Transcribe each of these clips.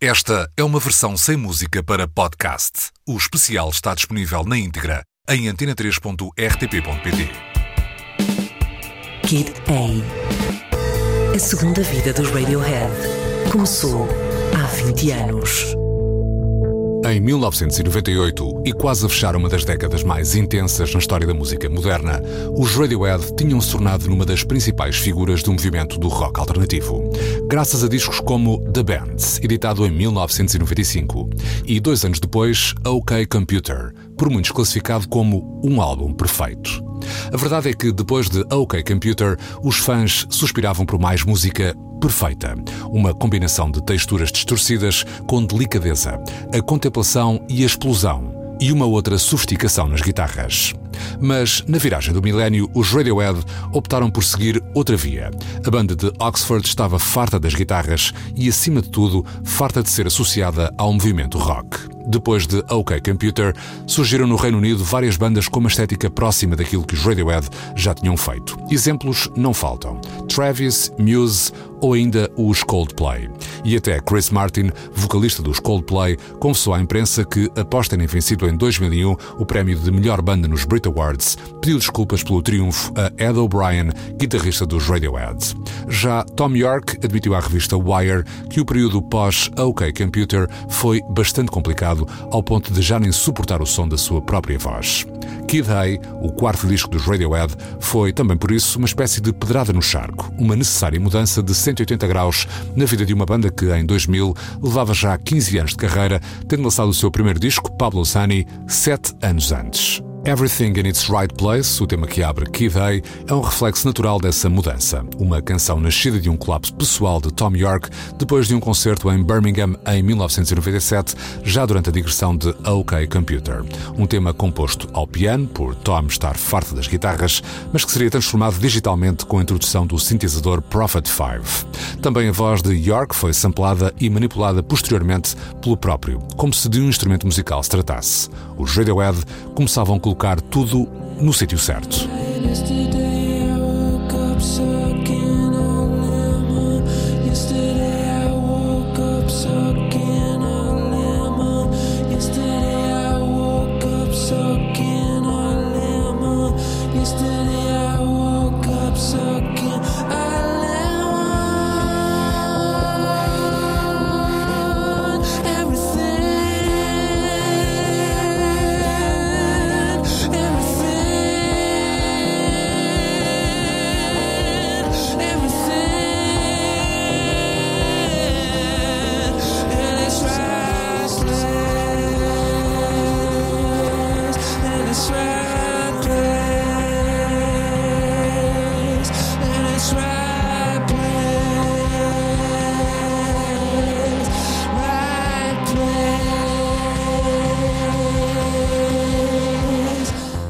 Esta é uma versão sem música para podcast. O especial está disponível na íntegra em antena3.rtp.pt. Kid A. A segunda vida dos Radiohead começou há 20 anos. Em 1998, e quase a fechar uma das décadas mais intensas na história da música moderna, os Radiohead tinham se tornado numa das principais figuras do movimento do rock alternativo. Graças a discos como The Bands, editado em 1995, e dois anos depois, OK Computer, por muitos classificado como um álbum perfeito. A verdade é que depois de OK Computer, os fãs suspiravam por mais música perfeita. Uma combinação de texturas distorcidas com delicadeza, a contemplação e a explosão, e uma outra sofisticação nas guitarras. Mas, na viragem do milénio, os Radiohead optaram por seguir outra via. A banda de Oxford estava farta das guitarras e, acima de tudo, farta de ser associada ao movimento rock. Depois de OK Computer, surgiram no Reino Unido várias bandas com uma estética próxima daquilo que os Radiohead já tinham feito. Exemplos não faltam: Travis, Muse ou ainda os Coldplay. E até Chris Martin, vocalista dos Coldplay, confessou à imprensa que, após terem vencido em 2001 o prémio de melhor banda nos Brit Awards, pediu desculpas pelo triunfo a Ed O'Brien, guitarrista dos Radiohead. Já Tom York admitiu à revista Wire que o período pós-OK Computer foi bastante complicado ao ponto de já nem suportar o som da sua própria voz. Kid Hay, o quarto disco dos Radiohead, foi também por isso uma espécie de pedrada no charco, uma necessária mudança de 180 graus na vida de uma banda que, em 2000, levava já 15 anos de carreira, tendo lançado o seu primeiro disco, Pablo Sani, sete anos antes. Everything in its Right Place, o tema que abre Key Day, é um reflexo natural dessa mudança. Uma canção nascida de um colapso pessoal de Tom York depois de um concerto em Birmingham em 1997, já durante a digressão de OK Computer. Um tema composto ao piano, por Tom estar farto das guitarras, mas que seria transformado digitalmente com a introdução do sintetizador Prophet 5. Também a voz de York foi samplada e manipulada posteriormente pelo próprio, como se de um instrumento musical se tratasse. Os Radiohead começavam a colocar tudo no sítio certo.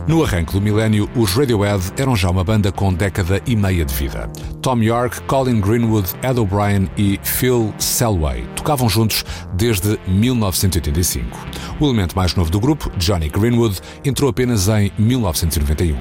No arranque do milénio, os Radiohead eram já uma banda com década e meia de vida. Tom York, Colin Greenwood, Ed O'Brien e Phil Selway tocavam juntos desde 1985. O elemento mais novo do grupo, Johnny Greenwood, entrou apenas em 1991.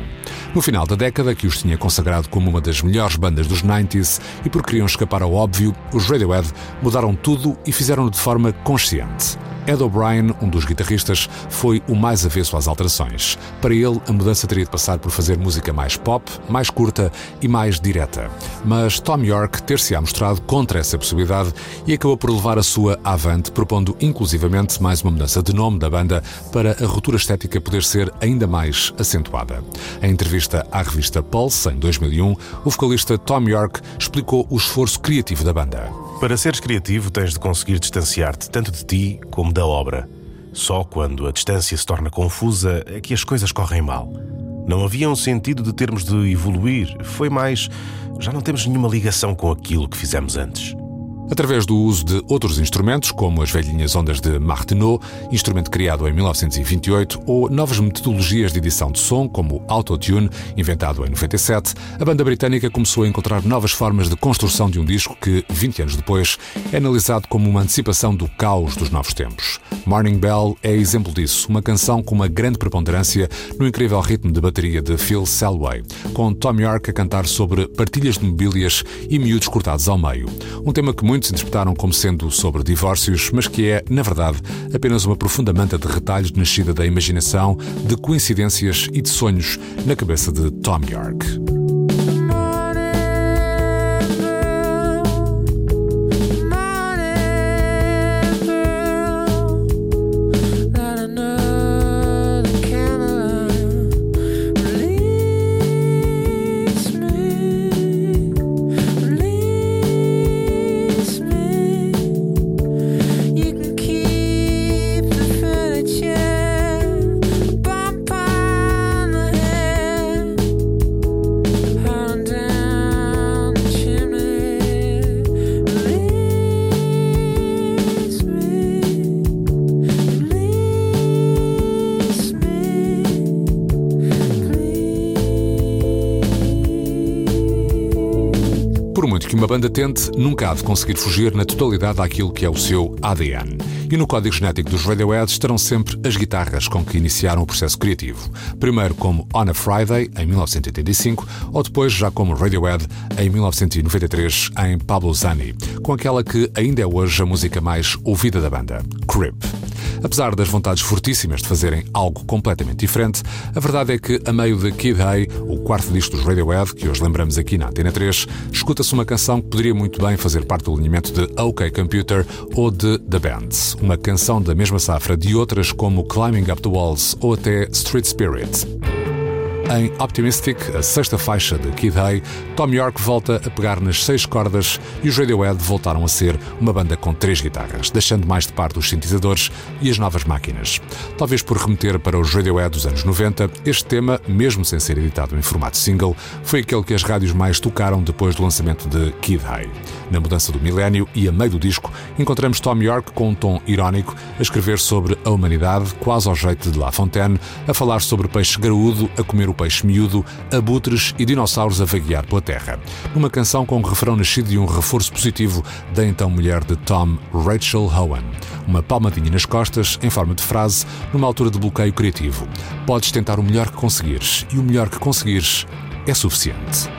No final da década, que os tinha consagrado como uma das melhores bandas dos 90s e por queriam escapar ao óbvio, os Radiohead mudaram tudo e fizeram-no de forma consciente. Ed O'Brien, um dos guitarristas, foi o mais avesso às alterações. Para ele, a mudança teria de passar por fazer música mais pop, mais curta e mais direta. Mas Tom York ter-se-á mostrado contra essa possibilidade e acabou por levar a sua avante, propondo inclusivamente mais uma mudança de nome da banda para a ruptura estética poder ser ainda mais acentuada. Em entrevista à revista Pulse, em 2001, o vocalista Tom York explicou o esforço criativo da banda. Para seres criativo, tens de conseguir distanciar-te tanto de ti como da obra. Só quando a distância se torna confusa é que as coisas correm mal. Não havia um sentido de termos de evoluir, foi mais. Já não temos nenhuma ligação com aquilo que fizemos antes. Através do uso de outros instrumentos, como as velhinhas ondas de Martineau, instrumento criado em 1928, ou novas metodologias de edição de som, como o Autotune, inventado em 97, a banda britânica começou a encontrar novas formas de construção de um disco que, 20 anos depois, é analisado como uma antecipação do caos dos novos tempos. Morning Bell é exemplo disso, uma canção com uma grande preponderância no incrível ritmo de bateria de Phil Selway, com Tom York a cantar sobre partilhas de mobílias e miúdos cortados ao meio. Um tema que muitos interpretaram como sendo sobre divórcios, mas que é, na verdade, apenas uma profunda manta de retalhos nascida da imaginação, de coincidências e de sonhos na cabeça de Tom York. Uma banda tente, nunca há de conseguir fugir na totalidade daquilo que é o seu ADN. E no código genético dos Radiohead estarão sempre as guitarras com que iniciaram o processo criativo. Primeiro como On a Friday, em 1985, ou depois já como Radiohead, em 1993, em Pablo Zani, com aquela que ainda é hoje a música mais ouvida da banda, Crip. Apesar das vontades fortíssimas de fazerem algo completamente diferente, a verdade é que, a meio de Kid Hay, o quarto disco dos Radiohead, que hoje lembramos aqui na Antena 3, escuta-se uma canção que poderia muito bem fazer parte do alinhamento de OK Computer ou de The Bands, uma canção da mesma safra de outras como Climbing Up the Walls ou até Street Spirit. Em Optimistic, a sexta faixa de Kid Hay, Tom York volta a pegar nas seis cordas e os Radiohead voltaram a ser uma banda com três guitarras, deixando mais de parte os sintetizadores e as novas máquinas. Talvez por remeter para os Radiohead dos anos 90, este tema, mesmo sem ser editado em formato single, foi aquele que as rádios mais tocaram depois do lançamento de Kid Hay. Na mudança do milénio e a meio do disco, encontramos Tom York com um tom irónico a escrever sobre a humanidade, quase ao jeito de La Fontaine, a falar sobre peixe graúdo a comer o peixe miúdo, abutres e dinossauros a vaguear pela terra. Numa canção com um refrão nascido de um reforço positivo da então mulher de Tom, Rachel Howan. Uma palmadinha nas costas, em forma de frase, numa altura de bloqueio criativo. Podes tentar o melhor que conseguires, e o melhor que conseguires é suficiente.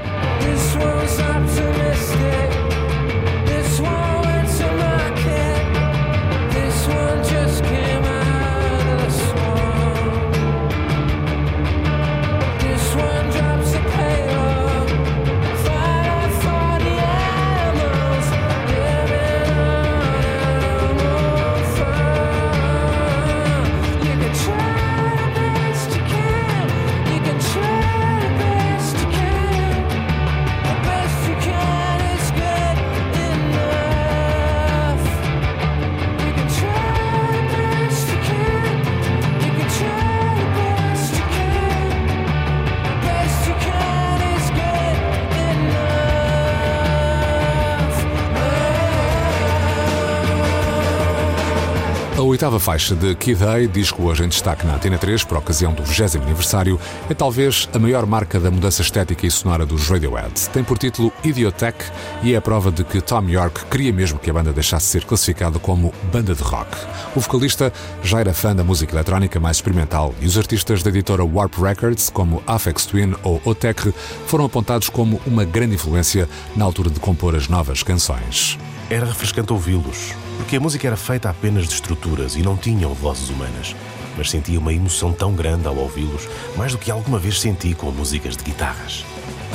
Oitava faixa de Kid A, disco hoje em destaque na Antena 3 por ocasião do 20 aniversário, é talvez a maior marca da mudança estética e sonora dos Radiohead. Tem por título Idiotech e é a prova de que Tom York queria mesmo que a banda deixasse ser classificada como banda de rock. O vocalista já era fã da música eletrónica mais experimental e os artistas da editora Warp Records, como Afex Twin ou Otech, foram apontados como uma grande influência na altura de compor as novas canções. Era refrescante ouvi-los porque a música era feita apenas de estruturas e não tinham vozes humanas. Mas sentia uma emoção tão grande ao ouvi-los, mais do que alguma vez senti com músicas de guitarras.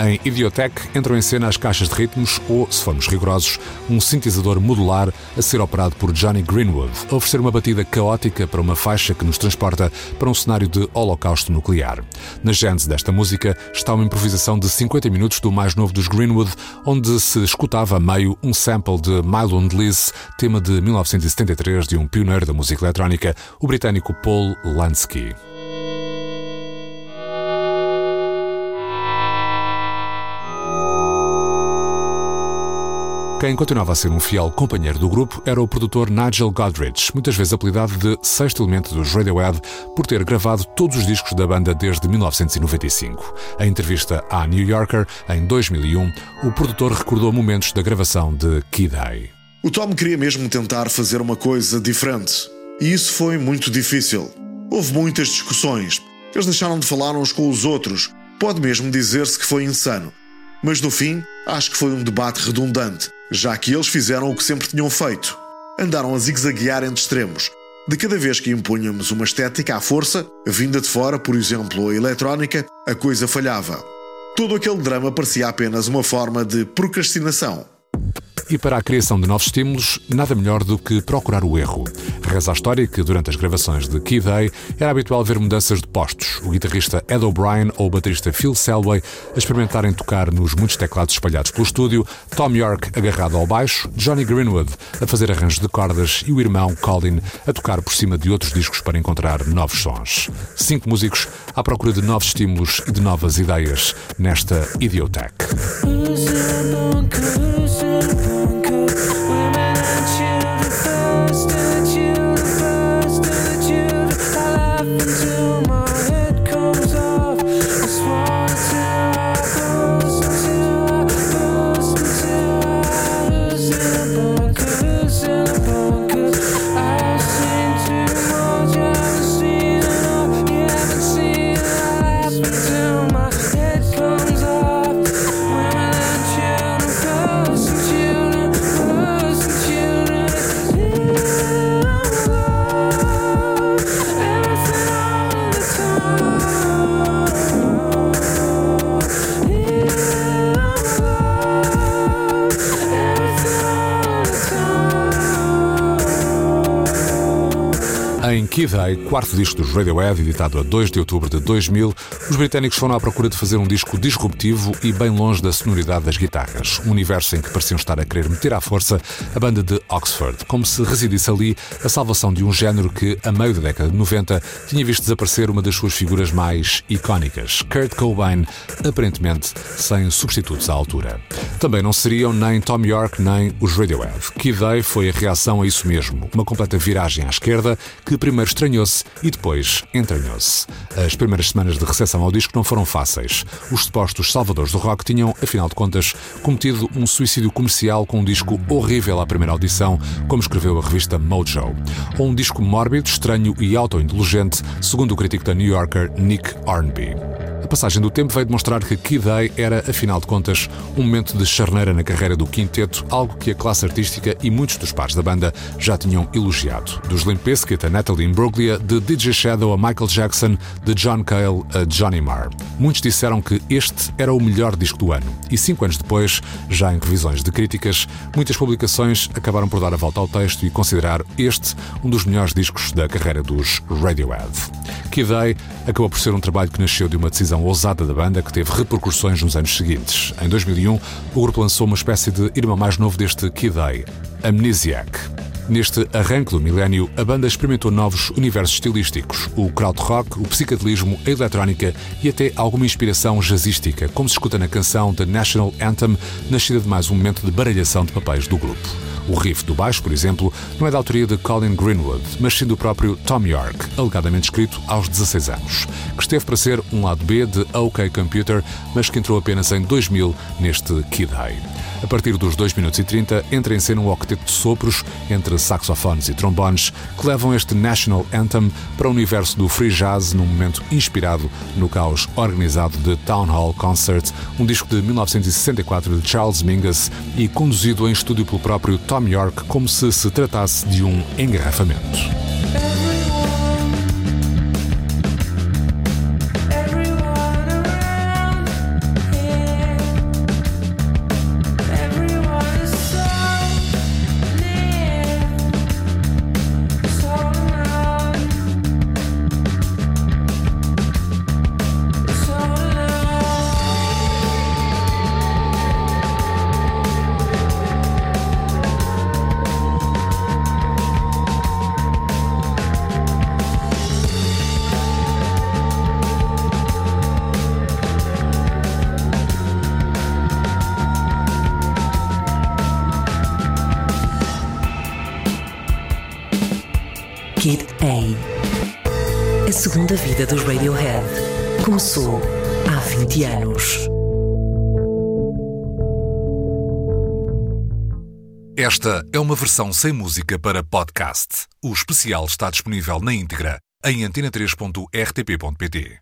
Em Idiotech entram em cena as caixas de ritmos ou, se formos rigorosos, um sintetizador modular a ser operado por Johnny Greenwood, a oferecer uma batida caótica para uma faixa que nos transporta para um cenário de holocausto nuclear. Na gênese desta música está uma improvisação de 50 minutos do mais novo dos Greenwood, onde se escutava a meio um sample de Mylon Liz, tema de 1973 de um pioneiro da música eletrónica, o britânico Paul Lansky. Quem continuava a ser um fiel companheiro do grupo era o produtor Nigel Godrich, muitas vezes apelidado de sexto elemento dos Radiohead, por ter gravado todos os discos da banda desde 1995. Em entrevista à New Yorker, em 2001, o produtor recordou momentos da gravação de Kid Day. O Tom queria mesmo tentar fazer uma coisa diferente. E isso foi muito difícil. Houve muitas discussões. Eles deixaram de falar uns com os outros. Pode mesmo dizer-se que foi insano. Mas no fim, acho que foi um debate redundante já que eles fizeram o que sempre tinham feito. Andaram a zigue-zaguear entre extremos. De cada vez que impunhamos uma estética à força, vinda de fora, por exemplo, a eletrónica, a coisa falhava. Todo aquele drama parecia apenas uma forma de procrastinação. E para a criação de novos estímulos, nada melhor do que procurar o erro. Reza a história que, durante as gravações de Key Day, era habitual ver mudanças de postos. O guitarrista Ed O'Brien ou o baterista Phil Selway a experimentarem tocar nos muitos teclados espalhados pelo estúdio, Tom York agarrado ao baixo, Johnny Greenwood a fazer arranjos de cordas e o irmão Colin a tocar por cima de outros discos para encontrar novos sons. Cinco músicos à procura de novos estímulos e de novas ideias nesta Idiotech. Key Day, quarto disco dos Radiohead, editado a 2 de outubro de 2000, os britânicos foram à procura de fazer um disco disruptivo e bem longe da sonoridade das guitarras, um universo em que pareciam estar a querer meter à força a banda de Oxford, como se residisse ali a salvação de um género que, a meio da década de 90, tinha visto desaparecer uma das suas figuras mais icónicas, Kurt Cobain, aparentemente sem substitutos à altura. Também não seriam nem Tom York nem os Radiohead. Key Day foi a reação a isso mesmo, uma completa viragem à esquerda que primeiro primeiro estranhou-se e depois entranhou-se. As primeiras semanas de recepção ao disco não foram fáceis. Os supostos salvadores do rock tinham, afinal de contas, cometido um suicídio comercial com um disco horrível à primeira audição, como escreveu a revista Mojo. Ou um disco mórbido, estranho e autoindulgente, segundo o crítico da New Yorker Nick Hornby. A passagem do tempo veio demonstrar que Key Day era, afinal de contas, um momento de charneira na carreira do quinteto, algo que a classe artística e muitos dos pares da banda já tinham elogiado. Dos Limp Bizkit a Natalie Imbruglia, de DJ Shadow a Michael Jackson, de John Cale a Johnny Marr. Muitos disseram que este era o melhor disco do ano. E cinco anos depois, já em revisões de críticas, muitas publicações acabaram por dar a volta ao texto e considerar este um dos melhores discos da carreira dos Radiohead. Key Day acabou por ser um trabalho que nasceu de uma decisão ousada da banda que teve repercussões nos anos seguintes. Em 2001, o grupo lançou uma espécie de irmão mais novo deste Key Day, Amnesiac. Neste arranque do milénio, a banda experimentou novos universos estilísticos, o krautrock, o psicadelismo, a eletrónica e até alguma inspiração jazzística, como se escuta na canção The National Anthem, nascida de mais um momento de baralhação de papéis do grupo. O riff do baixo, por exemplo, não é da autoria de Colin Greenwood, mas sim do próprio Tom York, alegadamente escrito aos 16 anos, que esteve para ser um lado B de OK Computer, mas que entrou apenas em 2000 neste Kid High. A partir dos 2 minutos e 30, entra em cena um octeto de sopros entre saxofones e trombones que levam este National Anthem para o universo do free jazz num momento inspirado no caos organizado de Town Hall Concert, um disco de 1964 de Charles Mingus e conduzido em estúdio pelo próprio Tom York como se se tratasse de um engarrafamento. Segunda vida dos Radiohead começou há 20 anos. Esta é uma versão sem música para podcast. O especial está disponível na íntegra em antena3.rtp.pt.